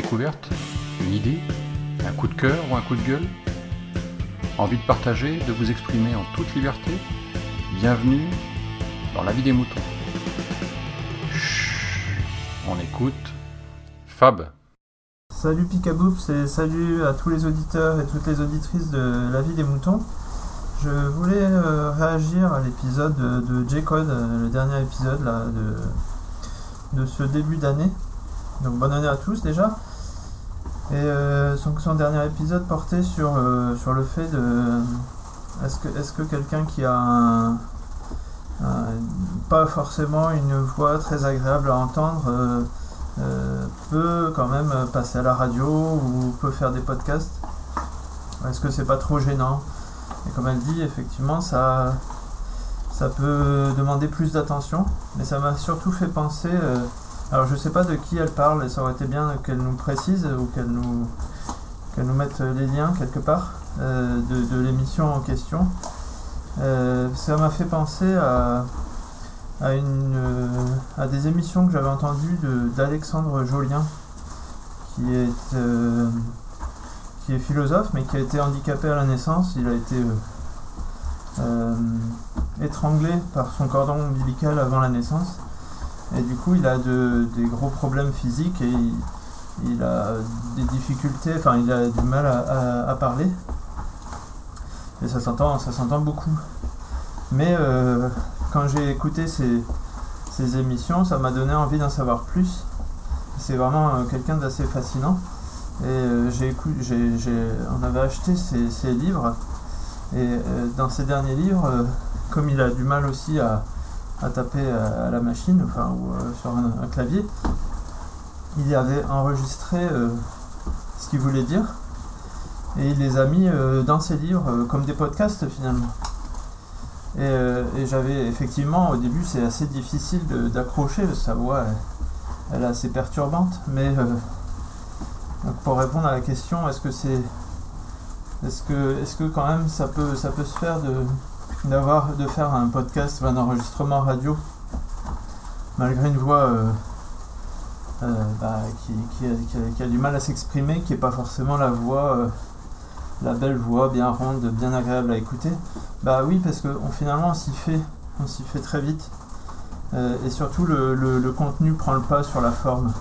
découverte, une idée, un coup de cœur ou un coup de gueule Envie de partager, de vous exprimer en toute liberté Bienvenue dans la vie des moutons. Chut, on écoute Fab. Salut Picaboops et salut à tous les auditeurs et toutes les auditrices de La vie des moutons. Je voulais euh, réagir à l'épisode de, de J-Code, euh, le dernier épisode là, de ce début d'année. Donc bonne année à tous déjà. Et euh, son, dernier épisode portait sur, euh, le fait de est-ce que, quelqu'un qui a pas forcément une voix très agréable à entendre euh, euh, peut quand même passer à la radio ou peut faire des podcasts? Est-ce que c'est pas trop gênant? Et comme elle dit, effectivement, ça peut demander plus d'attention, mais ça m'a surtout fait penser. Alors je sais pas de qui elle parle, et ça aurait été bien qu'elle nous précise ou qu'elle nous, nous mette les liens quelque part euh, de, l'émission en question. Euh, ça m'a fait penser à, à, une, euh, à des émissions que j'avais entendues d'Alexandre Jolien, qui est, qui est philosophe, mais qui a été handicapé à la naissance. Il a été étranglé par son cordon ombilical avant la naissance. Et du coup, il a de- des gros problèmes physiques et il, a des difficultés, enfin, il a du mal à, parler. Et ça s'entend, ça s'entend beaucoup. Mais euh, quand j'ai écouté ces, émissions, ça m'a donné envie d'en savoir plus. C'est vraiment euh, quelqu'un d'assez fascinant. Et euh, j'ai on avait acheté ses, ses livres. Et dans ces derniers livres, comme il a du mal aussi à, à taper à, à la machine, enfin, ou euh, sur un, clavier, il avait enregistré euh, ce qu'il voulait dire. Et il les a mis euh, dans ses livres euh, comme des podcasts finalement. Et, euh, j'avais effectivement, au début, c'est assez difficile d'accrocher, sa voix, elle, est assez perturbante. Mais euh, pour répondre à la question, est-ce que c'est. Est-ce que, est que quand même ça peut, ça peut se faire de, d'avoir, de faire un podcast un enregistrement radio malgré une voix euh, euh, bah, qui, qui a, du mal à s'exprimer, qui n'est pas forcément la voix, euh, la belle voix bien ronde, bien agréable à écouter Bah oui, parce que on, finalement on s'y fait, on s'y fait très vite. Et surtout le, le- contenu prend le pas sur la forme.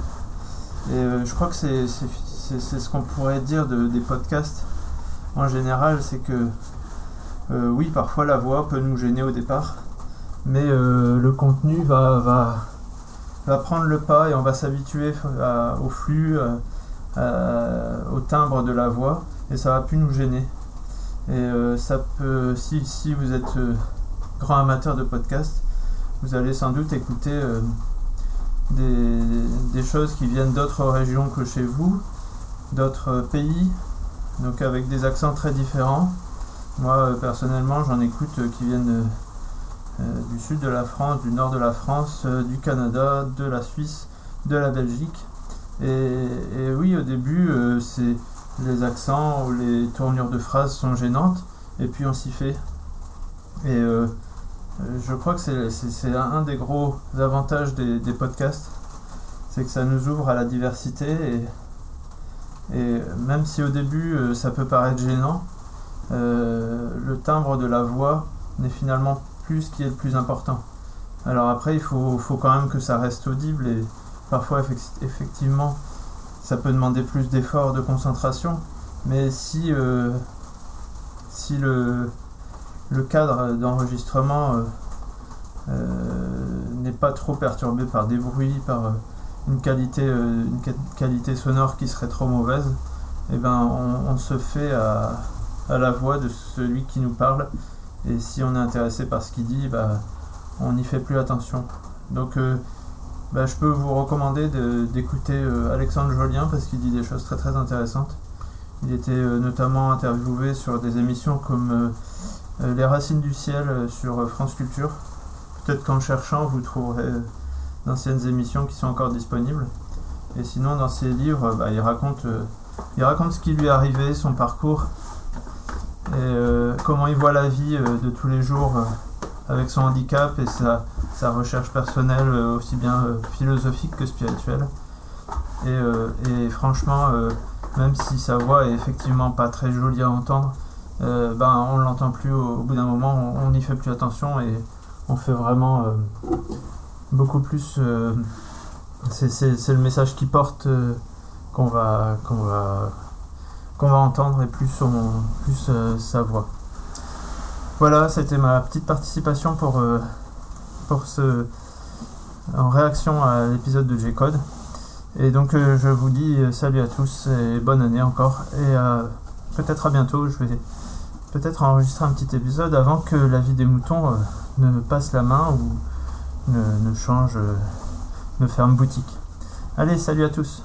Et je crois que c'est, ce qu'on pourrait dire de- des podcasts en général, c'est que euh, oui, parfois la voix peut nous gêner au départ, mais euh, le contenu va, va, va prendre le pas et on va s'habituer au flux, à- au timbre de la voix, et ça va plus nous gêner. Et euh, ça peut, si, vous êtes euh, grand amateur de podcast, vous allez sans doute écouter euh, des, des choses qui viennent d'autres régions que chez vous, d'autres pays, donc avec des accents très différents. Moi, euh, personnellement, j'en écoute euh, qui viennent euh, du sud de la France, du nord de la France, du Canada, de la Suisse, de la Belgique. Et, oui, au début, les accents ou les tournures de phrases sont gênantes, et puis on s'y fait. Et je crois que c'est- un, des gros avantages des, podcasts, c'est que ça nous ouvre à la diversité, et, même si au début ça peut paraître gênant, euh, le timbre de la voix n'est finalement plus ce qui est le plus important. Alors après, il faut, faut quand même que ça reste audible et parfois effec- effectivement ça peut demander plus d'efforts de concentration, mais si, euh, si le, le cadre d'enregistrement euh, n'est pas trop perturbé par des bruits, par une, qualité, une qualité sonore qui serait trop mauvaise, eh ben, on, on se fait à, à la voix de celui qui nous parle, et si on est intéressé par ce qu'il dit, bah, on n'y fait plus attention. Donc euh, bah, je peux vous recommander de- d'écouter euh, Alexandre Jolien parce qu'il dit des choses très très intéressantes. Il était euh, notamment interviewé sur des émissions comme Les Racines du Ciel sur France Culture. Peut-être qu'en cherchant, vous trouverez d'anciennes émissions qui sont encore disponibles. Et sinon, dans ses livres, bah, il, raconte, il raconte ce qui lui est arrivé, son parcours, et euh, comment il voit la vie euh, de tous les jours euh, avec son handicap et sa, recherche personnelle, aussi bien philosophique que spirituelle. Et, franchement, même si sa voix est effectivement pas très jolie à entendre, euh, ben, on l'entend plus au, bout d'un moment, on n'y fait plus attention et on fait vraiment beaucoup plus. c'est- le message qui porte qu'on va, qu'on va entendre et plus, plus euh, sa voix. Voilà, c'était ma petite participation pour, euh, pour ce, en réaction à l'épisode de G-Code. Et donc euh, je vous dis salut à tous et bonne année encore. Et peut-être à bientôt. Je vais peut-être enregistrer un petit épisode avant que la vie des moutons ne passe la main ou ne, ne change, ne ferme boutique. Allez, salut à tous.